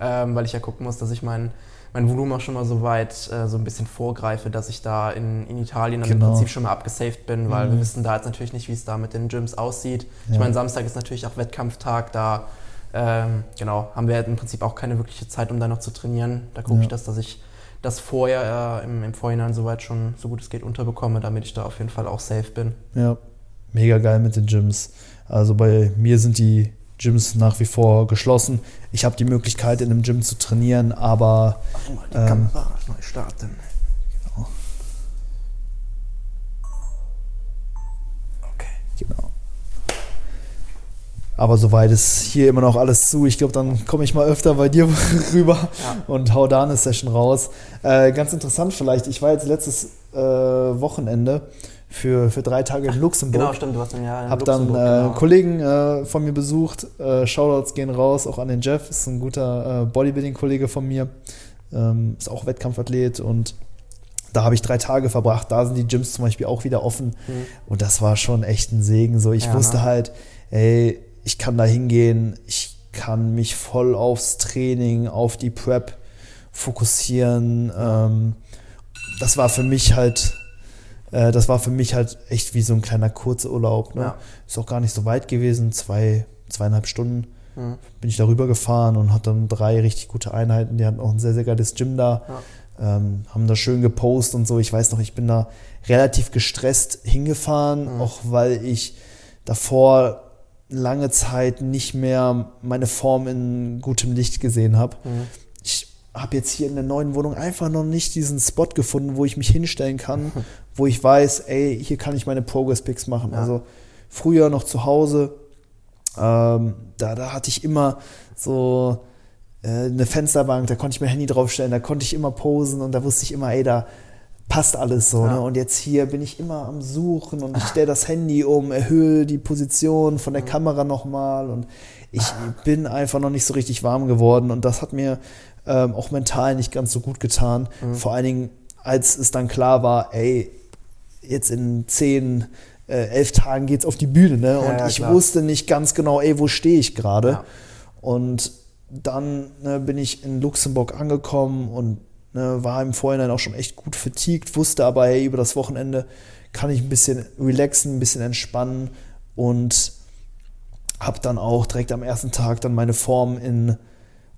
Speaker 1: ähm, weil ich ja gucken muss, dass ich meinen mein Volumen auch schon mal so weit äh, so ein bisschen vorgreife, dass ich da in, in Italien dann genau. im Prinzip schon mal abgesaved bin, weil mhm. wir wissen da jetzt natürlich nicht, wie es da mit den Gyms aussieht. Ja. Ich meine, Samstag ist natürlich auch Wettkampftag, da ähm, genau, haben wir halt im Prinzip auch keine wirkliche Zeit, um da noch zu trainieren. Da gucke ja. ich das, dass ich das vorher äh, im, im Vorhinein soweit schon so gut es geht unterbekomme, damit ich da auf jeden Fall auch safe bin.
Speaker 2: Ja, mega geil mit den Gyms. Also bei mir sind die Gyms nach wie vor geschlossen. Ich habe die Möglichkeit, in einem Gym zu trainieren, aber.
Speaker 1: Mach mal die ähm, Kamera neu starten. Genau.
Speaker 2: Okay. Genau. Aber soweit ist hier immer noch alles zu. Ich glaube, dann komme ich mal öfter bei dir rüber ja. und hau da eine Session raus. Äh, ganz interessant vielleicht, ich war jetzt letztes äh, Wochenende für, für drei Tage in Luxemburg.
Speaker 1: Genau, stimmt, du hast dann ja
Speaker 2: in Hab Luxemburg, dann äh, genau. Kollegen äh, von mir besucht. Äh, Shoutouts gehen raus, auch an den Jeff, ist ein guter äh, Bodybuilding-Kollege von mir. Ähm, ist auch Wettkampfathlet und da habe ich drei Tage verbracht. Da sind die Gyms zum Beispiel auch wieder offen. Mhm. Und das war schon echt ein Segen. So, ich ja, wusste ne? halt, ey, ich kann da hingehen, ich kann mich voll aufs Training, auf die Prep fokussieren. Ähm, das war für mich halt äh, das war für mich halt echt wie so ein kleiner Kurzurlaub. Ne? Ja. Ist auch gar nicht so weit gewesen, zwei, zweieinhalb Stunden mhm. bin ich darüber gefahren und hatte dann drei richtig gute Einheiten. Die hatten auch ein sehr, sehr geiles Gym da. Ja. Ähm, haben da schön gepostet und so. Ich weiß noch, ich bin da relativ gestresst hingefahren, mhm. auch weil ich davor lange Zeit nicht mehr meine Form in gutem Licht gesehen habe. Mhm habe jetzt hier in der neuen Wohnung einfach noch nicht diesen Spot gefunden, wo ich mich hinstellen kann, wo ich weiß, ey, hier kann ich meine Progress Picks machen. Ja. Also früher noch zu Hause, ähm, da, da hatte ich immer so äh, eine Fensterbank, da konnte ich mein Handy draufstellen, da konnte ich immer posen und da wusste ich immer, ey, da passt alles so. Ja. Ne? Und jetzt hier bin ich immer am Suchen und ich stelle das Handy um, erhöhe die Position von der mhm. Kamera nochmal und ich bin einfach noch nicht so richtig warm geworden und das hat mir ähm, auch mental nicht ganz so gut getan. Mhm. Vor allen Dingen, als es dann klar war, ey, jetzt in zehn, äh, elf Tagen geht's auf die Bühne, ne? Und ja, ich klar. wusste nicht ganz genau, ey, wo stehe ich gerade? Ja. Und dann ne, bin ich in Luxemburg angekommen und ne, war im Vorhinein auch schon echt gut vertiegt, wusste aber, hey, über das Wochenende kann ich ein bisschen relaxen, ein bisschen entspannen und habe dann auch direkt am ersten Tag dann meine Form in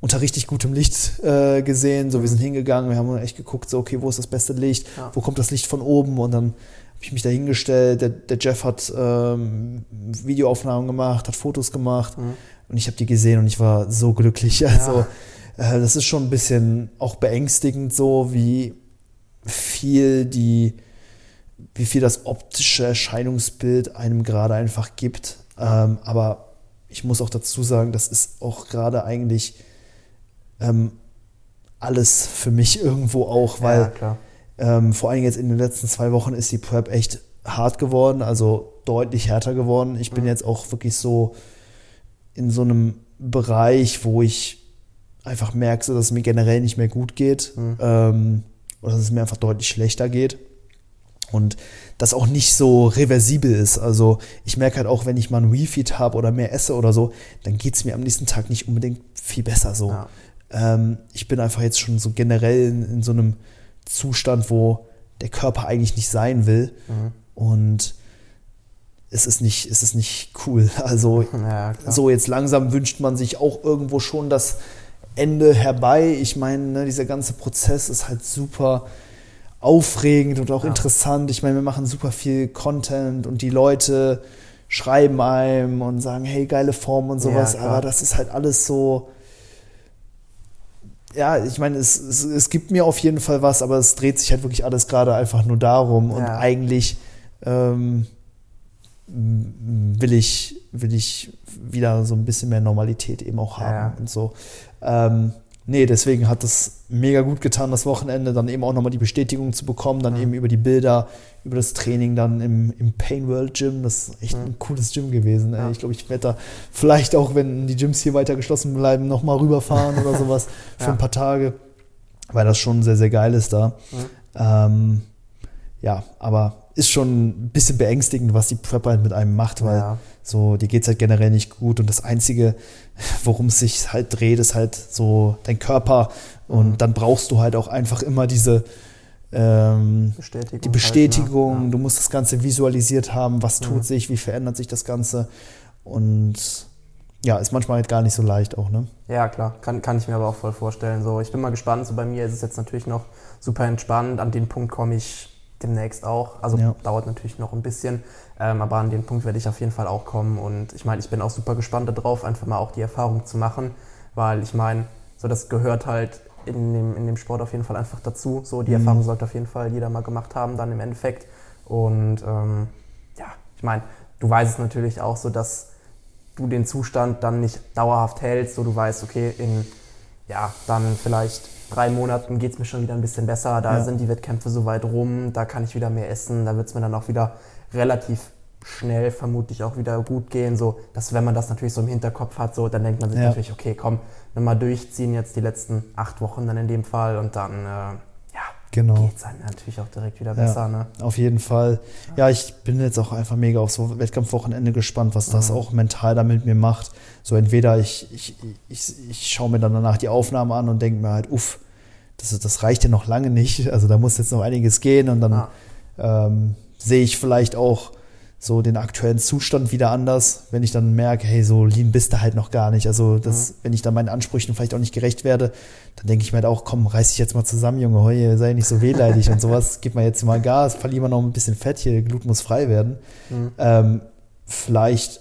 Speaker 2: unter richtig gutem Licht äh, gesehen. So, wir sind hingegangen, wir haben echt geguckt, so, okay, wo ist das beste Licht?
Speaker 1: Ja.
Speaker 2: Wo kommt das Licht von oben? Und dann habe ich mich da hingestellt. Der, der Jeff hat ähm, Videoaufnahmen gemacht, hat Fotos gemacht.
Speaker 1: Mhm.
Speaker 2: Und ich habe die gesehen und ich war so glücklich. Also, äh, das ist schon ein bisschen auch beängstigend, so wie viel die, wie viel das optische Erscheinungsbild einem gerade einfach gibt. Ähm, aber ich muss auch dazu sagen, das ist auch gerade eigentlich ähm, alles für mich irgendwo auch, weil
Speaker 1: ja,
Speaker 2: ähm, vor allem jetzt in den letzten zwei Wochen ist die Prep echt hart geworden, also deutlich härter geworden. Ich bin
Speaker 1: Mhm.
Speaker 2: jetzt auch wirklich so in so einem Bereich, wo ich einfach merke, dass es mir generell nicht mehr gut geht
Speaker 1: Mhm.
Speaker 2: ähm, oder dass es mir einfach deutlich schlechter geht. Und das auch nicht so reversibel ist. Also ich merke halt auch, wenn ich mal ein Refeed habe oder mehr esse oder so, dann geht es mir am nächsten Tag nicht unbedingt viel besser so.
Speaker 1: Ja.
Speaker 2: Ähm, ich bin einfach jetzt schon so generell in, in so einem Zustand, wo der Körper eigentlich nicht sein will.
Speaker 1: Mhm.
Speaker 2: Und es ist nicht, es ist nicht cool. Also
Speaker 1: Ja,
Speaker 2: so jetzt langsam wünscht man sich auch irgendwo schon das Ende herbei. Ich meine, ne, dieser ganze Prozess ist halt super aufregend und auch
Speaker 1: Ja.
Speaker 2: interessant. Ich meine, wir machen super viel Content und die Leute schreiben einem und sagen, hey, geile Form und sowas.
Speaker 1: klar.
Speaker 2: Aber das ist halt alles so. Ja, ich meine, es, es, es gibt mir auf jeden Fall was, aber es dreht sich halt wirklich alles gerade einfach nur darum. Und
Speaker 1: Ja.
Speaker 2: eigentlich ähm, will ich, will ich wieder so ein bisschen mehr Normalität eben auch haben
Speaker 1: Ja.
Speaker 2: und so. Ähm, nee, deswegen hat es mega gut getan, das Wochenende, dann eben auch nochmal die Bestätigung zu bekommen, dann
Speaker 1: Mhm.
Speaker 2: eben über die Bilder, über das Training dann im, im Pain World Gym. Das ist echt
Speaker 1: Mhm.
Speaker 2: ein cooles Gym gewesen.
Speaker 1: Ja.
Speaker 2: Ich glaube, ich werde da vielleicht auch, wenn die Gyms hier weiter geschlossen bleiben, nochmal rüberfahren oder sowas für
Speaker 1: Ja.
Speaker 2: ein paar Tage, weil das schon sehr, sehr geil ist da.
Speaker 1: Mhm.
Speaker 2: Ähm, ja, aber ist schon ein bisschen beängstigend, was die Prep halt mit einem macht, weil
Speaker 1: Ja.
Speaker 2: so, dir geht's halt generell nicht gut und das Einzige, worum es sich halt dreht, ist halt so dein Körper und
Speaker 1: Mhm.
Speaker 2: dann brauchst du halt auch einfach immer diese ähm,
Speaker 1: Bestätigung.
Speaker 2: die
Speaker 1: halt,
Speaker 2: Bestätigung,
Speaker 1: ne?
Speaker 2: du musst das Ganze visualisiert haben, was tut
Speaker 1: Mhm.
Speaker 2: sich, wie verändert sich das Ganze und ja, ist manchmal halt gar nicht so leicht auch, ne?
Speaker 1: Ja. ja, klar, kann, kann ich mir aber auch voll vorstellen. So, ich bin mal gespannt. So bei mir ist es jetzt natürlich noch super entspannt. An den Punkt komme ich demnächst auch. Also
Speaker 2: Ja.
Speaker 1: dauert natürlich noch ein bisschen, ähm, aber an den Punkt werde ich auf jeden Fall auch kommen. Und ich meine, ich bin auch super gespannt darauf, einfach mal auch die Erfahrung zu machen, weil ich meine, so das gehört halt in dem, in dem Sport auf jeden Fall einfach dazu. So die
Speaker 2: Mhm.
Speaker 1: Erfahrung sollte auf jeden Fall jeder mal gemacht haben, dann im Endeffekt. Und ähm, ja, ich meine, du weißt es natürlich auch so, dass du den Zustand dann nicht dauerhaft hältst, so du weißt, okay, in ja, dann vielleicht drei Monaten geht es mir schon wieder ein bisschen besser, da
Speaker 2: Ja.
Speaker 1: sind die Wettkämpfe so weit rum, da kann ich wieder mehr essen, da wird es mir dann auch wieder relativ schnell vermutlich auch wieder gut gehen, so dass wenn man das natürlich so im Hinterkopf hat, so dann denkt man sich
Speaker 2: Ja.
Speaker 1: natürlich, okay, komm, nochmal durchziehen jetzt die letzten acht Wochen dann in dem Fall und dann äh,
Speaker 2: Genau.
Speaker 1: geht es dann natürlich auch direkt wieder besser, ne?
Speaker 2: Auf jeden Fall. Ja, ich bin jetzt auch einfach mega aufs Wettkampfwochenende gespannt, was das
Speaker 1: Mhm.
Speaker 2: auch mental da mit mir macht. So entweder ich, ich, ich, ich schaue mir dann danach die Aufnahme an und denke mir halt, uff, das, das reicht ja noch lange nicht. Also da muss jetzt noch einiges gehen und dann
Speaker 1: Ja.
Speaker 2: ähm, sehe ich vielleicht auch so den aktuellen Zustand wieder anders, wenn ich dann merke, hey, so lean bist du halt noch gar nicht. Also das, wenn ich dann meinen Ansprüchen vielleicht auch nicht gerecht werde, dann denke ich mir halt auch, komm, reiß dich jetzt mal zusammen, Junge, heu, sei nicht so wehleidig und sowas, gib mal jetzt mal Gas, verlier mal noch ein bisschen Fett hier, Glut muss frei werden.
Speaker 1: Mhm.
Speaker 2: Ähm, vielleicht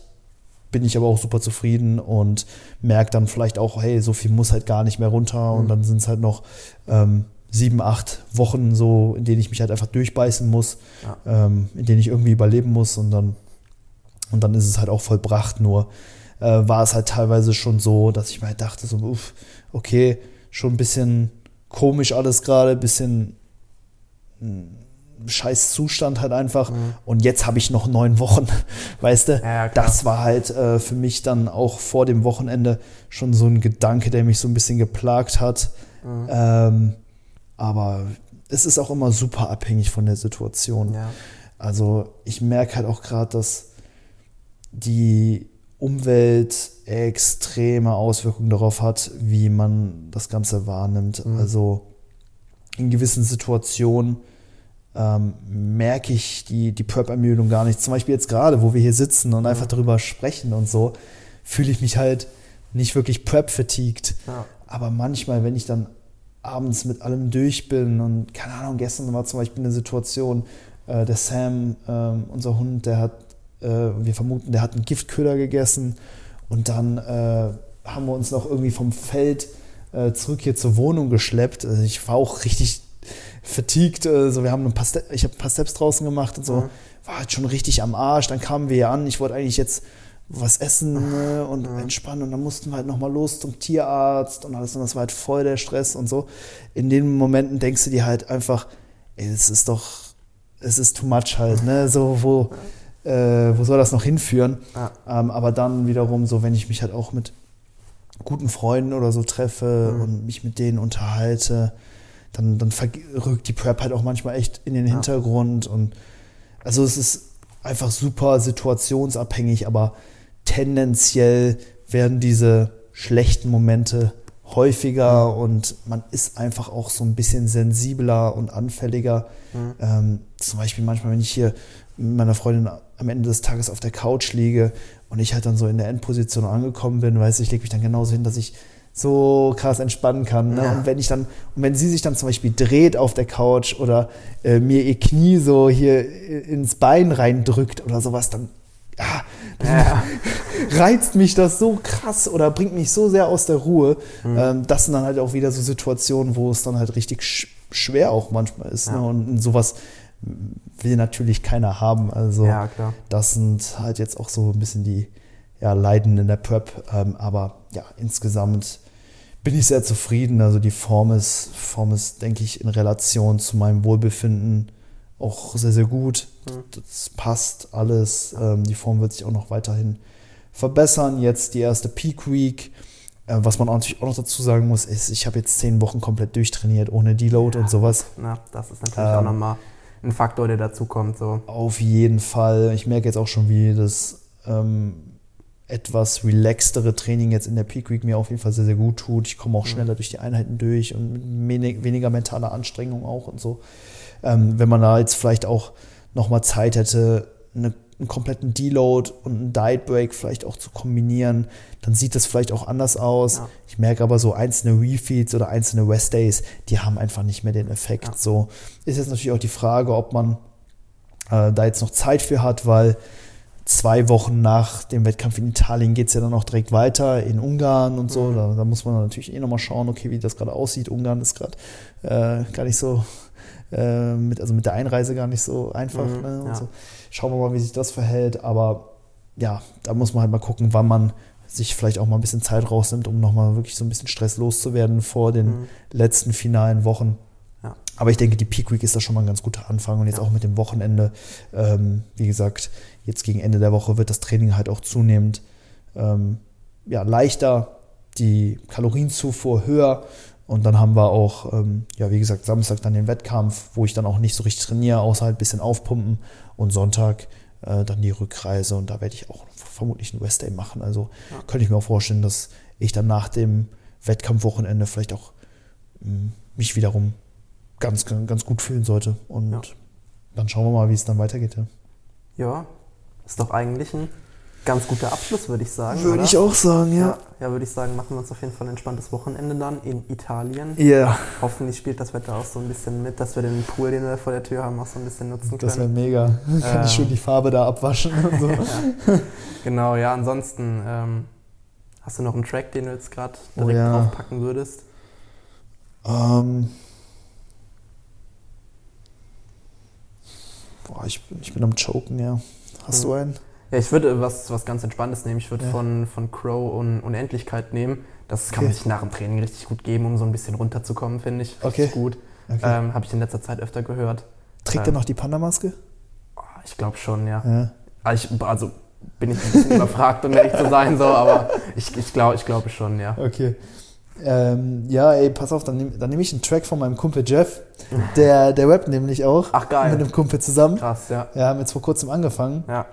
Speaker 2: bin ich aber auch super zufrieden und merke dann vielleicht auch, hey, so viel muss halt gar nicht mehr runter und
Speaker 1: Mhm.
Speaker 2: dann sind es halt noch ähm, sieben, acht Wochen so, in denen ich mich halt einfach durchbeißen muss,
Speaker 1: Ja.
Speaker 2: ähm, in denen ich irgendwie überleben muss und dann, und dann ist es halt auch vollbracht. Nur äh, war es halt teilweise schon so, dass ich mir halt dachte, so, uff, okay, schon ein bisschen komisch alles gerade, bisschen mh, scheiß Zustand halt einfach.
Speaker 1: Mhm.
Speaker 2: Und jetzt habe ich noch neun Wochen, weißt du?
Speaker 1: Ja,
Speaker 2: das war halt äh, für mich dann auch vor dem Wochenende schon so ein Gedanke, der mich so ein bisschen geplagt hat.
Speaker 1: Mhm.
Speaker 2: Ähm, aber es ist auch immer super abhängig von der Situation.
Speaker 1: Ja.
Speaker 2: Also ich merke halt auch gerade, dass die Umwelt extreme Auswirkungen darauf hat, wie man das Ganze wahrnimmt.
Speaker 1: Mhm.
Speaker 2: Also in gewissen Situationen ähm, merke ich die, die Prep-Ermüdung gar nicht. Zum Beispiel jetzt gerade, wo wir hier sitzen und einfach darüber sprechen und so, fühle ich mich halt nicht wirklich Prep-fatigued.
Speaker 1: Ja.
Speaker 2: Aber manchmal, wenn ich dann abends mit allem durch bin und keine Ahnung, gestern war zum Beispiel eine Situation, äh, der Sam, äh, unser Hund, der hat, äh, wir vermuten, der hat einen Giftköder gegessen und dann äh, haben wir uns noch irgendwie vom Feld äh, zurück hier zur Wohnung geschleppt. Also ich war auch richtig fatigued. Also wir haben ein paar Ste ich habe ein paar Steps draußen gemacht und so. Mhm. War halt schon richtig am Arsch. Dann kamen wir hier an. Ich wollte eigentlich jetzt was essen ne, und mhm. entspannen und dann mussten wir halt nochmal los zum Tierarzt und alles und das war halt voll der Stress und so. In den Momenten denkst du dir halt einfach, ey, es ist doch, es ist too much halt, ne, so, wo, äh, wo soll das noch hinführen? Ja. Ähm, aber dann wiederum so, wenn ich mich halt auch mit guten Freunden oder so treffe mhm. und mich mit denen unterhalte, dann, dann rückt die Prep halt auch manchmal echt in den ja. Hintergrund. Und also es ist einfach super situationsabhängig, aber tendenziell werden diese schlechten Momente häufiger mhm. und man ist einfach auch so ein bisschen sensibler und anfälliger. Mhm. Ähm, zum Beispiel manchmal, wenn ich hier mit meiner Freundin am Ende des Tages auf der Couch liege und ich halt dann so in der Endposition angekommen bin, weiß ich, lege mich dann genauso hin, dass ich so krass entspannen kann. Ne? Ja. Und wenn ich dann, und wenn sie sich dann zum Beispiel dreht auf der Couch oder äh, mir ihr Knie so hier ins Bein reindrückt oder sowas, dann, ja, dann ja. reizt mich das so krass oder bringt mich so sehr aus der Ruhe. Mhm. Ähm, das sind dann halt auch wieder so Situationen, wo es dann halt richtig sch schwer auch manchmal ist. Ja. Ne? Und sowas will natürlich keiner haben. Also ja, das sind halt jetzt auch so ein bisschen die ja, Leiden in der Prep. Ähm, aber ja, insgesamt bin ich sehr zufrieden. Also die Form ist, Form ist, denke ich, in Relation zu meinem Wohlbefinden auch sehr, sehr gut. Mhm. Das passt alles. Ähm, die Form wird sich auch noch weiterhin verbessern. Jetzt die erste Peak Week. Äh, was man natürlich auch noch dazu sagen muss, ist, ich habe jetzt zehn Wochen komplett durchtrainiert, ohne Deload ja, und sowas.
Speaker 1: Na, das ist natürlich ähm, auch nochmal ein Faktor, der dazu kommt. So.
Speaker 2: Auf jeden Fall. Ich merke jetzt auch schon, wie das ähm, etwas relaxtere Training jetzt in der Peak Week mir auf jeden Fall sehr, sehr gut tut. Ich komme auch mhm. schneller durch die Einheiten durch und weniger mentaler Anstrengung auch und so. Ähm, wenn man da jetzt vielleicht auch nochmal Zeit hätte, eine, einen kompletten Deload und einen Diet Break vielleicht auch zu kombinieren, dann sieht das vielleicht auch anders aus. Ja. Ich merke aber so einzelne Refeeds oder einzelne Rest Days, die haben einfach nicht mehr den Effekt. Ja. So ist jetzt natürlich auch die Frage, ob man äh, da jetzt noch Zeit für hat, weil zwei Wochen nach dem Wettkampf in Italien geht es ja dann auch direkt weiter in Ungarn und so. Mhm. Da, da, muss man natürlich eh nochmal schauen, okay, wie das gerade aussieht. Ungarn ist gerade äh, gar nicht so, äh, mit, also mit der Einreise gar nicht so einfach. Mhm, ne? ja. so. Schauen wir mal, wie sich das verhält. Aber ja, da muss man halt mal gucken, wann man sich vielleicht auch mal ein bisschen Zeit rausnimmt, um nochmal wirklich so ein bisschen Stress loszuwerden vor den mhm. letzten finalen Wochen. Aber ich denke, die Peak Week ist da schon mal ein ganz guter Anfang und jetzt auch mit dem Wochenende, ähm, wie gesagt, jetzt gegen Ende der Woche wird das Training halt auch zunehmend ähm, ja, leichter, die Kalorienzufuhr höher und dann haben wir auch, ähm, ja, wie gesagt, Samstag dann den Wettkampf, wo ich dann auch nicht so richtig trainiere, außer halt ein bisschen aufpumpen und Sonntag äh, dann die Rückreise und da werde ich auch vermutlich einen West Day machen. Also ja. könnte ich mir auch vorstellen, dass ich dann nach dem Wettkampfwochenende vielleicht auch mh, hm, mich wiederum ganz, ganz gut fühlen sollte. Und ja. dann schauen wir mal, wie es dann weitergeht. Ja.
Speaker 1: ja, ist doch eigentlich ein ganz guter Abschluss, würde ich sagen.
Speaker 2: Würde oder? ich auch sagen, ja.
Speaker 1: ja. ja. würde ich sagen, machen wir uns auf jeden Fall ein entspanntes Wochenende dann in Italien.
Speaker 2: Ja. Yeah.
Speaker 1: Hoffentlich spielt das Wetter auch so ein bisschen mit, dass wir den Pool, den wir vor der Tür haben, auch so ein bisschen nutzen können.
Speaker 2: Das wäre mega. Ähm, Kann ich schon die Farbe da abwaschen und so.
Speaker 1: ja. Genau, ja, ansonsten ähm, hast du noch einen Track, den du jetzt gerade oh direkt oh, ja. draufpacken würdest?
Speaker 2: Ähm. Boah, ich bin, ich bin am Choken, ja. Hast mhm. du einen?
Speaker 1: Ja, ich würde was, was ganz Entspanntes nehmen. Ich würde ja. von, von Crow und Unendlichkeit nehmen. Das kann okay. man sich nach dem Training richtig gut geben, um so ein bisschen runterzukommen, finde ich. Richtig okay. gut. Okay. Ähm, Habe ich in letzter Zeit öfter gehört.
Speaker 2: Trägt ähm, er noch die Panda-Maske?
Speaker 1: Oh, ich glaube schon, ja. ja. Also, ich, also bin ich ein bisschen überfragt, um ehrlich zu sein, so, aber ich, ich, glaub, ich glaube schon, ja.
Speaker 2: Okay. Ähm, ja, ey, pass auf, dann nehme nehm ich einen Track von meinem Kumpel Jeff. Der, der rappt nämlich auch.
Speaker 1: Ach geil.
Speaker 2: Mit einem Kumpel zusammen.
Speaker 1: Krass, ja.
Speaker 2: Ja, haben jetzt vor kurzem angefangen.
Speaker 1: Ja.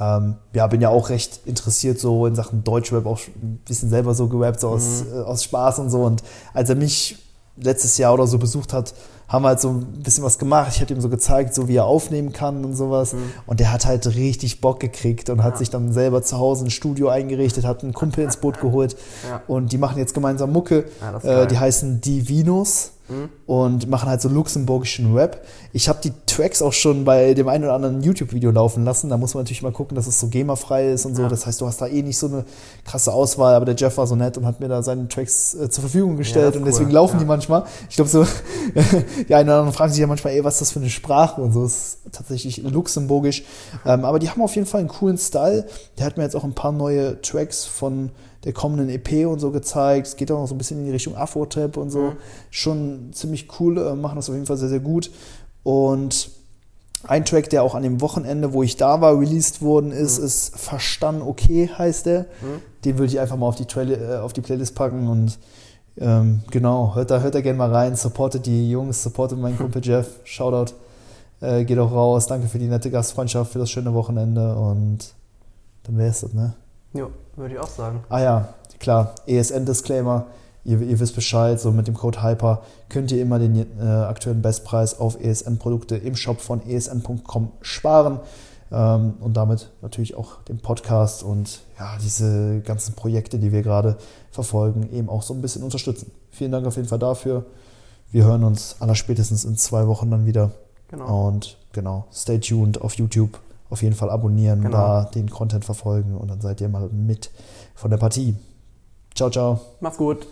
Speaker 2: Ähm, ja, bin ja auch recht interessiert so in Sachen Deutschrap, auch ein bisschen selber so gerappt, so aus, mhm. äh, aus Spaß und so. Und als er mich letztes Jahr oder so besucht hat, haben halt so ein bisschen was gemacht. Ich habe ihm so gezeigt, so wie er aufnehmen kann und sowas. Mhm. Und der hat halt richtig Bock gekriegt und hat sich dann selber zu Hause ein Studio eingerichtet, hat einen Kumpel ins Boot geholt ja. und die machen jetzt gemeinsam Mucke. Ja, äh, die heißen Divinos mhm. und machen halt so luxemburgischen Rap. Ich habe die Tracks auch schon bei dem einen oder anderen YouTube-Video laufen lassen. Da muss man natürlich mal gucken, dass es so GEMA-frei ist und so. Ja. Das heißt, du hast da eh nicht so eine krasse Auswahl, aber der Jeff war so nett und hat mir da seine Tracks äh, zur Verfügung gestellt ja, und deswegen laufen ja. die manchmal. Ich glaube so, die einen oder anderen fragen sich ja manchmal, ey, was ist das für eine Sprache und so. Das ist tatsächlich luxemburgisch. Ähm, aber die haben auf jeden Fall einen coolen Style. Der hat mir jetzt auch ein paar neue Tracks von der kommenden EP und so gezeigt. Es geht auch noch so ein bisschen in die Richtung Afro-Trap und so. Mhm. Schon ziemlich cool, äh, machen das auf jeden Fall sehr, sehr gut. Und ein Track, der auch an dem Wochenende, wo ich da war, released worden ist, mhm. ist Verstanden okay, heißt der. Mhm. Den würde ich einfach mal auf die, Trail äh, auf die Playlist packen und ähm, genau, hört da, hört da gerne mal rein, supportet die Jungs, supportet meinen Kumpel Jeff, Shoutout, äh, geht auch raus, danke für die nette Gastfreundschaft, für das schöne Wochenende und dann wäre es das, ne?
Speaker 1: Ja, würde ich auch sagen.
Speaker 2: Ah ja, klar, ESN-Disclaimer. Ihr, ihr, wisst Bescheid, so mit dem Code Hyper könnt ihr immer den äh, aktuellen Bestpreis auf ESN-Produkte im Shop von esn.com sparen ähm, und damit natürlich auch den Podcast und ja, diese ganzen Projekte, die wir gerade verfolgen, eben auch so ein bisschen unterstützen. Vielen Dank auf jeden Fall dafür. Wir hören uns allerspätestens in zwei Wochen dann wieder. Genau. Und genau, stay tuned auf YouTube auf jeden Fall abonnieren, genau. da den Content verfolgen und dann seid ihr mal mit von der Partie. Ciao, ciao.
Speaker 1: Macht's gut.